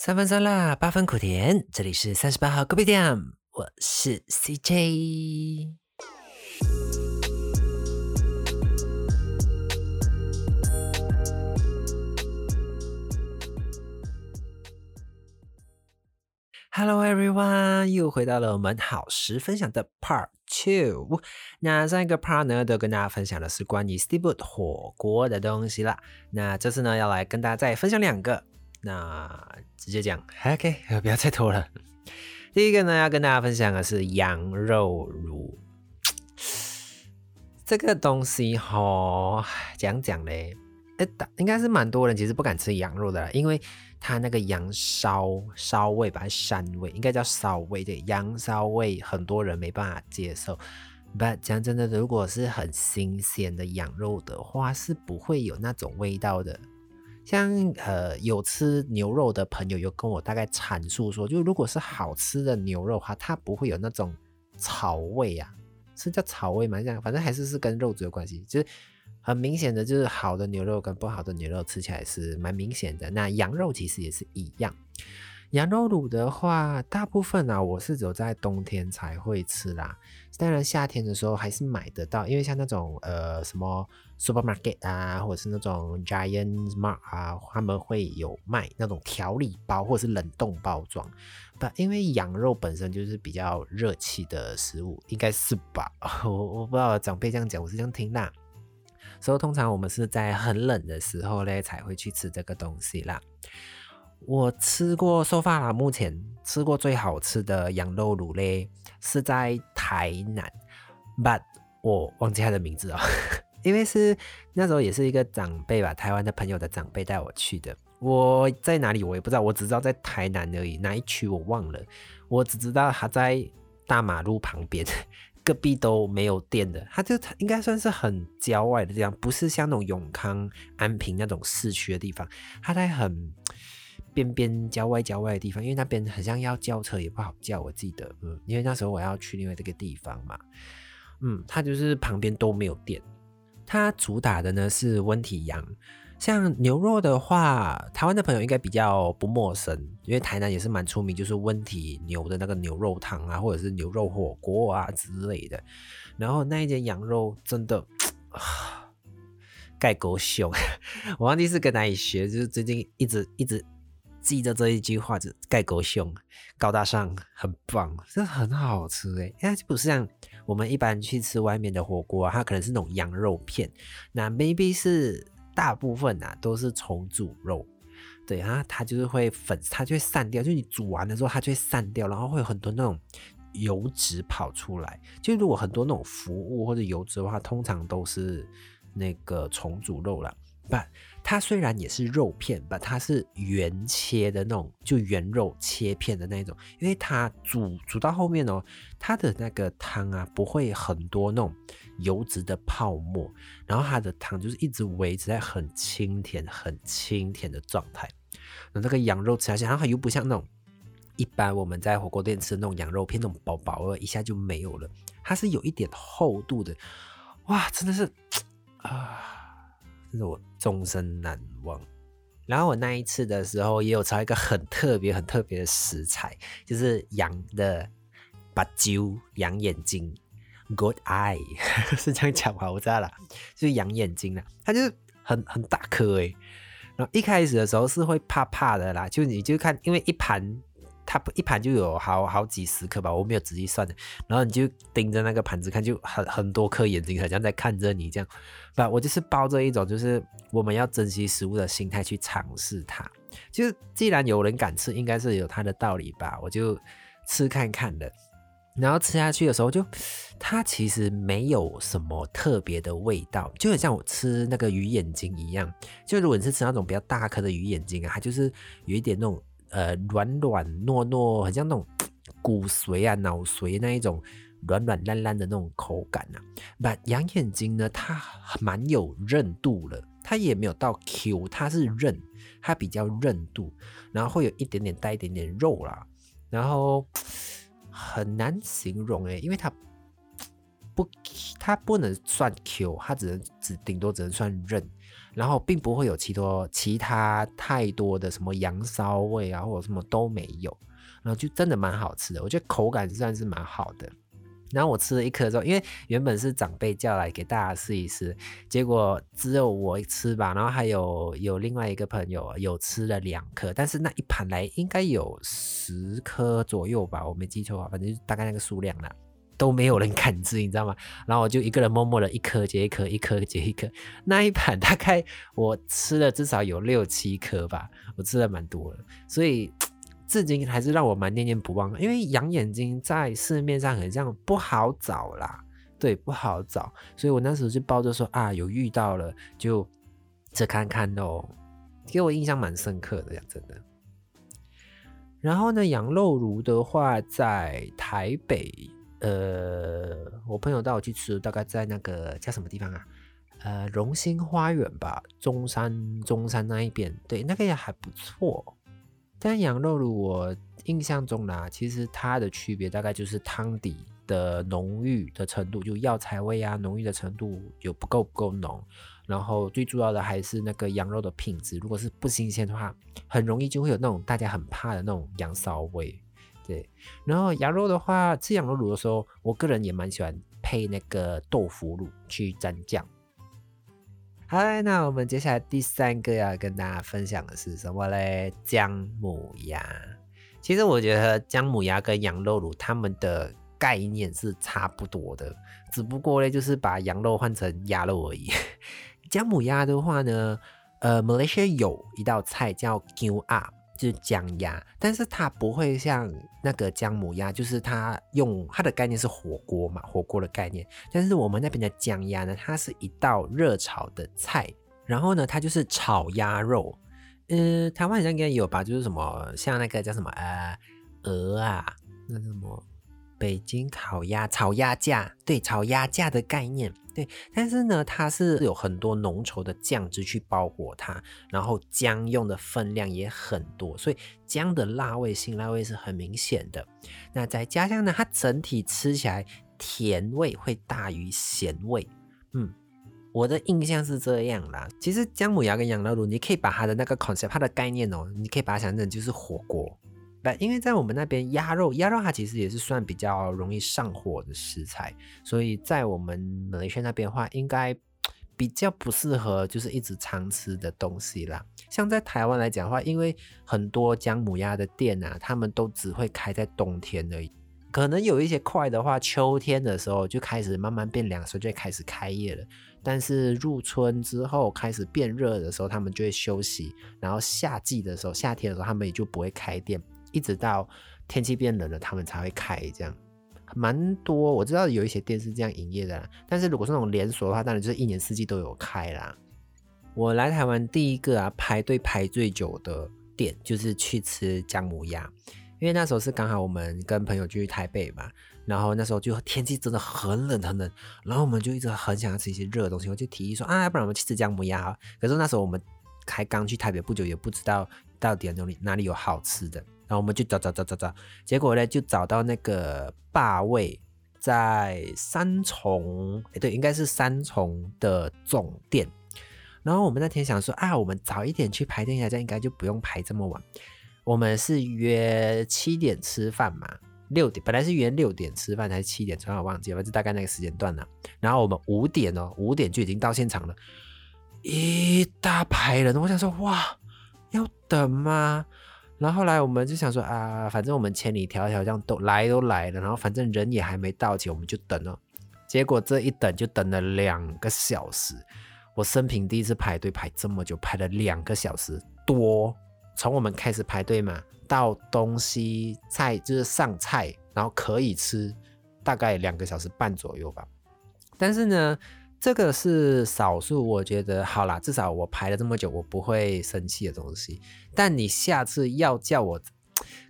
三分酸辣，八分苦甜。这里是三十八号隔壁店，我是 CJ。Hello everyone，又回到了我们好食分享的 Part Two。那上一个 Part 呢，都跟大家分享的是关于 Steamboat 火锅的东西啦。那这次呢，要来跟大家再分享两个。那直接讲，OK，不要再拖了。第一个呢，要跟大家分享的是羊肉乳。这个东西哈，讲讲嘞，哎，应该是蛮多人其实不敢吃羊肉的，因为它那个羊骚骚味吧，膻味，应该叫骚味对，羊骚味很多人没办法接受。But 讲真的，如果是很新鲜的羊肉的话，是不会有那种味道的。像呃有吃牛肉的朋友有跟我大概阐述说，就如果是好吃的牛肉话，它不会有那种草味啊，是叫草味吗？这样反正还是是跟肉质有关系，就是很明显的就是好的牛肉跟不好的牛肉吃起来是蛮明显的。那羊肉其实也是一样。羊肉卤的话，大部分啊，我是只有在冬天才会吃啦。当然夏天的时候还是买得到，因为像那种呃什么 supermarket 啊，或者是那种 giant mart 啊，他们会有卖那种调理包或者是冷冻包装。不，因为羊肉本身就是比较热气的食物，应该是吧？我我不知道长辈这样讲，我是这样听啦。所以通常我们是在很冷的时候嘞才会去吃这个东西啦。我吃过收发啦，目前吃过最好吃的羊肉卤嘞，是在台南，but 我忘记它的名字哦，因为是那时候也是一个长辈吧，台湾的朋友的长辈带我去的。我在哪里我也不知道，我只知道在台南而已，哪一区我忘了。我只知道它在大马路旁边，隔壁都没有店的，它就应该算是很郊外的地方，不是像那种永康、安平那种市区的地方，它在很。边边郊外郊外的地方，因为那边很像要叫车也不好叫，我记得，嗯，因为那时候我要去另外这个地方嘛，嗯，它就是旁边都没有店，它主打的呢是温体羊，像牛肉的话，台湾的朋友应该比较不陌生，因为台南也是蛮出名，就是温体牛的那个牛肉汤啊，或者是牛肉火锅啊之类的，然后那一间羊肉真的盖狗熊，我忘记是跟哪里学，就是最近一直一直。记着这一句话，就盖狗熊，高大上，很棒，这很好吃哎！哎，不是像我们一般去吃外面的火锅，它可能是那种羊肉片，那 maybe 是大部分啊都是重组肉，对啊，它就是会粉，它就会散掉，就你煮完的时候它就会散掉，然后会有很多那种油脂跑出来。就如果很多那种服务或者油脂的话，通常都是那个重组肉了。不，它虽然也是肉片，但，它是原切的那种，就原肉切片的那种。因为它煮煮到后面哦，它的那个汤啊，不会很多那种油脂的泡沫，然后它的汤就是一直维持在很清甜、很清甜的状态。那那个羊肉吃下去，然后又不像那种一般我们在火锅店吃的那种羊肉片那种薄薄的，一下就没有了。它是有一点厚度的，哇，真的是啊！这是我终身难忘。然后我那一次的时候，也有炒一个很特别、很特别的食材，就是羊的把揪羊眼睛，good eye 是这样讲吧？我知道了，就是羊眼睛了。它就是很很大颗哎。然后一开始的时候是会怕怕的啦，就你就看，因为一盘。它一盘就有好好几十颗吧，我没有仔细算的。然后你就盯着那个盘子看，就很很多颗眼睛，好像在看着你这样。不，我就是抱着一种就是我们要珍惜食物的心态去尝试它。就是既然有人敢吃，应该是有它的道理吧。我就吃看看的。然后吃下去的时候，就它其实没有什么特别的味道，就很像我吃那个鱼眼睛一样。就如果你是吃那种比较大颗的鱼眼睛啊，它就是有一点那种。呃，软软糯糯，很像那种 骨髓啊、脑髓那一种软软烂烂的那种口感啊。把羊眼睛呢，它蛮有韧度了，它也没有到 Q，它是韧，它比较韧度，然后会有一点点带一点点肉啦，然后 很难形容诶，因为它不，它不能算 Q，它只能只顶多只能算韧，然后并不会有其多其他太多的什么羊骚味啊，或者什么都没有，然后就真的蛮好吃的，我觉得口感算是蛮好的。然后我吃了一颗之后，因为原本是长辈叫来给大家试一试，结果只有我吃吧，然后还有有另外一个朋友有吃了两颗，但是那一盘来应该有十颗左右吧，我没记错啊，反正就大概那个数量啦，都没有人敢吃，你知道吗？然后我就一个人默默的一颗接一颗，一颗接一颗，那一盘大概我吃了至少有六七颗吧，我吃了蛮多的，所以。至今还是让我蛮念念不忘，因为羊眼睛在市面上很像不好找啦，对，不好找，所以我那时候就抱着说啊，有遇到了就吃看看喽，给我印象蛮深刻的，讲真的。然后呢，羊肉炉的话，在台北，呃，我朋友带我去吃，大概在那个叫什么地方啊？呃，荣兴花园吧，中山中山那一边，对，那个也还不错。但羊肉炉我印象中啦，其实它的区别大概就是汤底的浓郁的程度，就药材味啊，浓郁的程度有不够不够浓。然后最主要的还是那个羊肉的品质，如果是不新鲜的话，很容易就会有那种大家很怕的那种羊骚味。对，然后羊肉的话，吃羊肉卤的时候，我个人也蛮喜欢配那个豆腐乳去蘸酱。好，那我们接下来第三个要跟大家分享的是什么嘞？姜母鸭。其实我觉得姜母鸭跟羊肉卤它们的概念是差不多的，只不过呢，就是把羊肉换成鸭肉而已。姜母鸭的话呢，呃，马来西亚有一道菜叫姜鸭。就是姜鸭，但是它不会像那个姜母鸭，就是它用它的概念是火锅嘛，火锅的概念。但是我们那边的姜鸭呢，它是一道热炒的菜，然后呢，它就是炒鸭肉。嗯，台湾好像应该有吧，就是什么像那个叫什么呃鹅啊，那什么北京烤鸭、炒鸭架，对，炒鸭架的概念。对，但是呢，它是有很多浓稠的酱汁去包裹它，然后姜用的分量也很多，所以姜的辣味、辛辣味是很明显的。那再加上呢，它整体吃起来甜味会大于咸味。嗯，我的印象是这样啦。其实姜母鸭跟羊肉卤，你可以把它的那个 concept，它的概念哦，你可以把它想成就是火锅。不，因为在我们那边鸭肉，鸭肉它其实也是算比较容易上火的食材，所以在我们马来西亚那边的话，应该比较不适合就是一直常吃的东西啦。像在台湾来讲的话，因为很多姜母鸭的店啊，他们都只会开在冬天而已，可能有一些快的话，秋天的时候就开始慢慢变凉，所以就开始开业了。但是入春之后开始变热的时候，他们就会休息，然后夏季的时候，夏天的时候他们也就不会开店。一直到天气变冷了，他们才会开，这样蛮多。我知道有一些店是这样营业的啦，但是如果是那种连锁的话，当然就是一年四季都有开啦。我来台湾第一个啊排队排最久的店就是去吃姜母鸭，因为那时候是刚好我们跟朋友去台北嘛，然后那时候就天气真的很冷很冷，然后我们就一直很想要吃一些热的东西，我就提议说啊，不然我们去吃姜母鸭。可是那时候我们才刚去台北不久，也不知道到底哪里哪里有好吃的。然后我们就找找找找找，结果呢就找到那个霸位在三重，哎对，应该是三重的总店。然后我们那天想说啊，我们早一点去排店，这样应该就不用排这么晚。我们是约七点吃饭嘛，六点本来是约六点吃饭，还是七点吃饭我忘记了，就大概那个时间段了。然后我们五点哦，五点就已经到现场了，一大排人，我想说哇，要等吗？然后后来我们就想说啊，反正我们千里迢迢这样都来都来了，然后反正人也还没到齐，我们就等了。结果这一等就等了两个小时，我生平第一次排队排这么久，排了两个小时多。从我们开始排队嘛，到东西菜就是上菜，然后可以吃，大概两个小时半左右吧。但是呢。这个是少数，我觉得好啦，至少我排了这么久，我不会生气的东西。但你下次要叫我，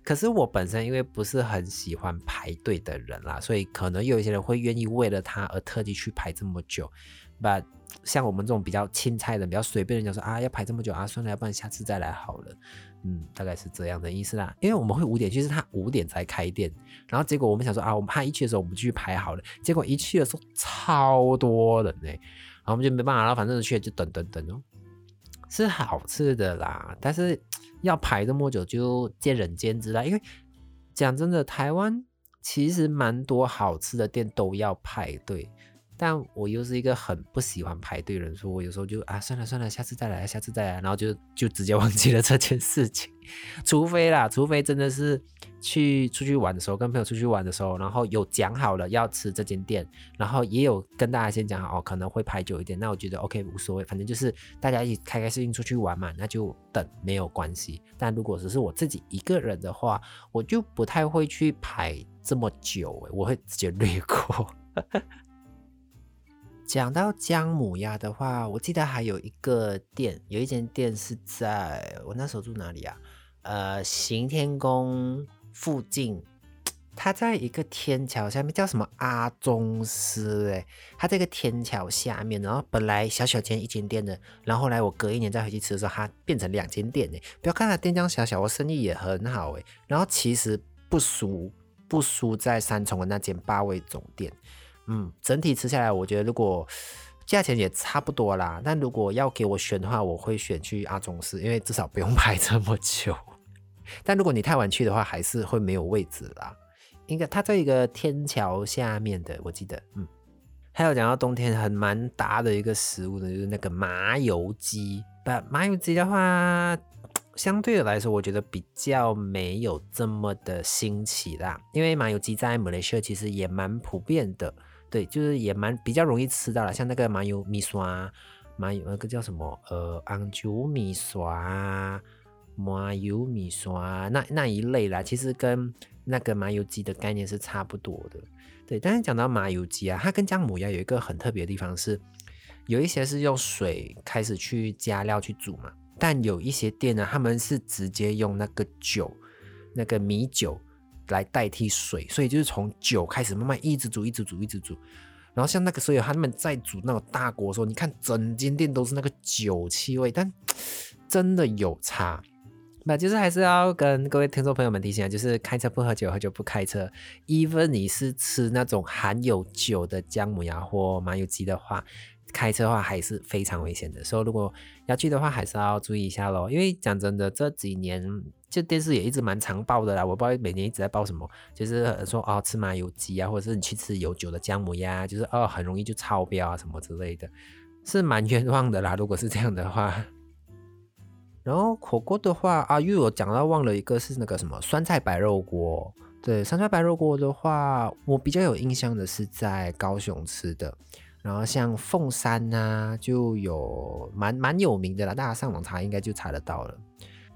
可是我本身因为不是很喜欢排队的人啦，所以可能有一些人会愿意为了他而特地去排这么久。But 像我们这种比较青菜的、比较随便的，就说啊要排这么久啊，算了，要不然下次再来好了。嗯，大概是这样的意思啦。因为我们会五点，其实他五点才开店，然后结果我们想说啊，我们他一去的时候我们就去排好了，结果一去的时候超多人呢，然后我们就没办法了，反正去就等等等哦，是好吃的啦，但是要排这么久就见仁见智啦。因为讲真的，台湾其实蛮多好吃的店都要排队。但我又是一个很不喜欢排队的人，说我有时候就啊算了算了，下次再来，下次再来，然后就就直接忘记了这件事情。除非啦，除非真的是去出去玩的时候，跟朋友出去玩的时候，然后有讲好了要吃这间店，然后也有跟大家先讲好哦，可能会排久一点，那我觉得 OK 无所谓，反正就是大家一起开开心心出去玩嘛，那就等没有关系。但如果只是我自己一个人的话，我就不太会去排这么久，我会直接略过。讲到姜母鸭的话，我记得还有一个店，有一间店是在我那时候住哪里啊？呃，行天宫附近，它在一个天桥下面，叫什么阿宗师？哎，它这个天桥下面，然后本来小小间一间店的，然后后来我隔一年再回去吃的时候，它变成两间店哎。不要看它店这样小小，我生意也很好哎。然后其实不输不输在三重的那间八味总店。嗯，整体吃下来，我觉得如果价钱也差不多啦，但如果要给我选的话，我会选去阿宗寺，因为至少不用 排这么久。但如果你太晚去的话，还是会没有位置啦。应该它在一个天桥下面的，我记得。嗯，还有讲到冬天很蛮搭的一个食物呢，就是那个麻油鸡。不，麻油鸡的话，相对的来说，我觉得比较没有这么的新奇啦，因为麻油鸡在马来西亚其实也蛮普遍的。对，就是也蛮比较容易吃到了，像那个麻油米刷，麻油那个叫什么呃，昂酒米刷，麻油米刷那那一类啦，其实跟那个麻油鸡的概念是差不多的。对，但是讲到麻油鸡啊，它跟姜母鸭有一个很特别的地方是，有一些是用水开始去加料去煮嘛，但有一些店呢，他们是直接用那个酒，那个米酒。来代替水，所以就是从酒开始慢慢一直煮，一直煮，一直煮。然后像那个时候他们在煮那种大锅的时候，你看整间店都是那个酒气味，但真的有差。那就是还是要跟各位听众朋友们提醒啊，就是开车不喝酒，喝酒不开车。even 你是吃那种含有酒的姜母鸭或麻油鸡的话。开车的话还是非常危险的，所以如果要去的话，还是要注意一下咯。因为讲真的，这几年就电视也一直蛮常报的啦。我不知道每年一直在报什么，就是说哦吃麻油鸡啊，或者是你去吃有酒的姜母鸭，就是哦很容易就超标啊什么之类的，是蛮冤枉的啦。如果是这样的话，然后火锅的话啊，因为我讲到忘了一个是那个什么酸菜白肉锅。对，酸菜白肉锅的话，我比较有印象的是在高雄吃的。然后像凤山呐，就有蛮蛮有名的啦，大家上网查应该就查得到了。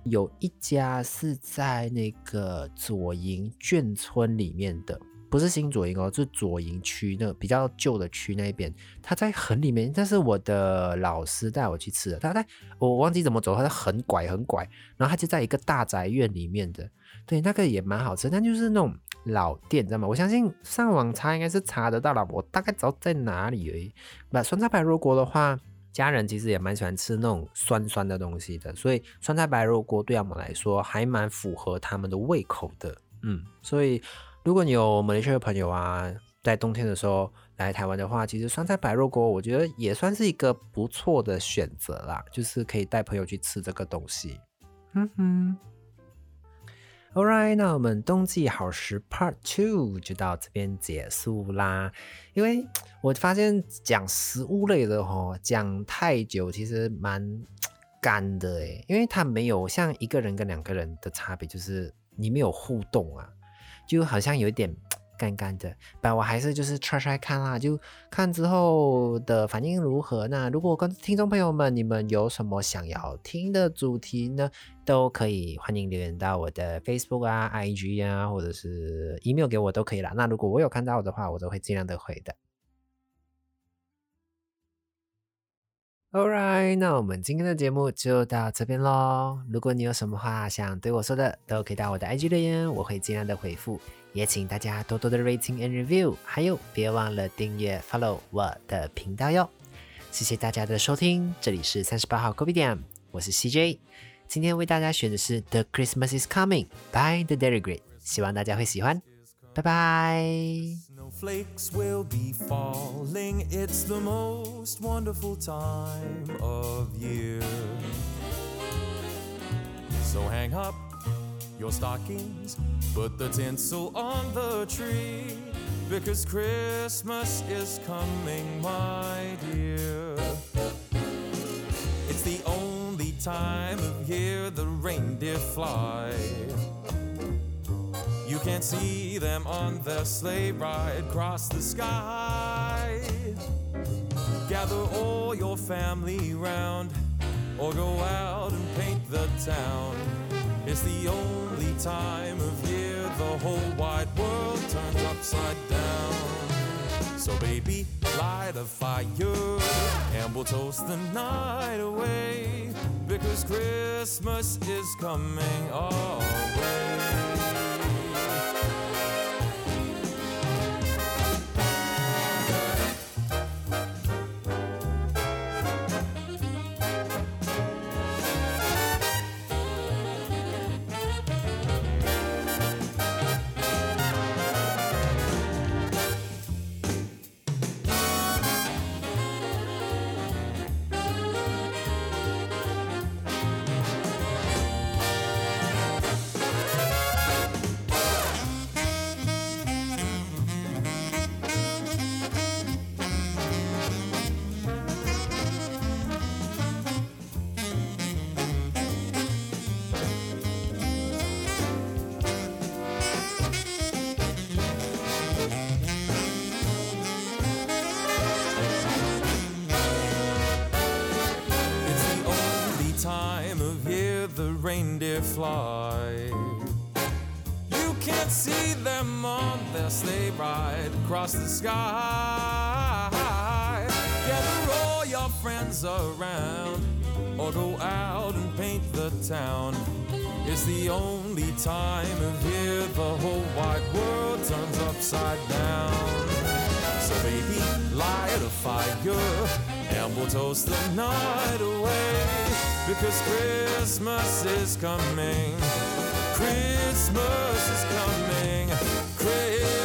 有一家是在那个左营眷村里面的，不是新左营哦，是左营区那个比较旧的区那边。他在很里面，但是我的老师带我去吃的。他在我忘记怎么走，他在很拐很拐，然后他就在一个大宅院里面的。对，那个也蛮好吃，但就是那种。老店知道吗？我相信上网查应该是查得到了，我大概知道在哪里而已。那酸菜白肉锅的话，家人其实也蛮喜欢吃那种酸酸的东西的，所以酸菜白肉锅对他们来说还蛮符合他们的胃口的。嗯，所以如果你有马来西亚朋友啊，在冬天的时候来台湾的话，其实酸菜白肉锅我觉得也算是一个不错的选择啦，就是可以带朋友去吃这个东西。嗯哼。All right，那我们冬季好食 Part Two 就到这边结束啦。因为 我发现讲食物类的哈，讲太久其实蛮干的诶，因为它没有像一个人跟两个人的差别，就是你没有互动啊，就好像有一点。干干的，但我还是就是 try try 看啦，就看之后的反应如何。那如果跟听众朋友们，你们有什么想要听的主题呢，都可以欢迎留言到我的 Facebook 啊、IG 啊，或者是 email 给我都可以啦。那如果我有看到的话，我都会尽量的回的。Alright，那我们今天的节目就到这边喽。如果你有什么话想对我说的，都可以到我的 IG 留言，我会尽量的回复。也请大家多多的 rating and review，还有别忘了订阅 follow 我的频道哟。谢谢大家的收听，这里是三十八号 Coffee 店，我是 CJ， 今天为大家选的是《The Christmas Is Coming》by The Dairy Great，希望大家会喜欢。拜拜。Snowflakes will be falling. It's the most wonderful time of year. So hang up your stockings, put the tinsel on the tree, because Christmas is coming, my dear. It's the only time of year the reindeer fly. You can't see them on their sleigh ride across the sky. Gather all your family round, or go out and paint the town. It's the only time of year the whole wide world turns upside down. So, baby, light a fire and we'll toast the night away because Christmas is coming our reindeer fly. You can't see them on their sleigh ride across the sky. Gather all your friends around or go out and paint the town. It's the only time of year the whole wide world turns upside down. So baby, light a fire and we'll toast the night away because Christmas is coming. Christmas is coming. Christmas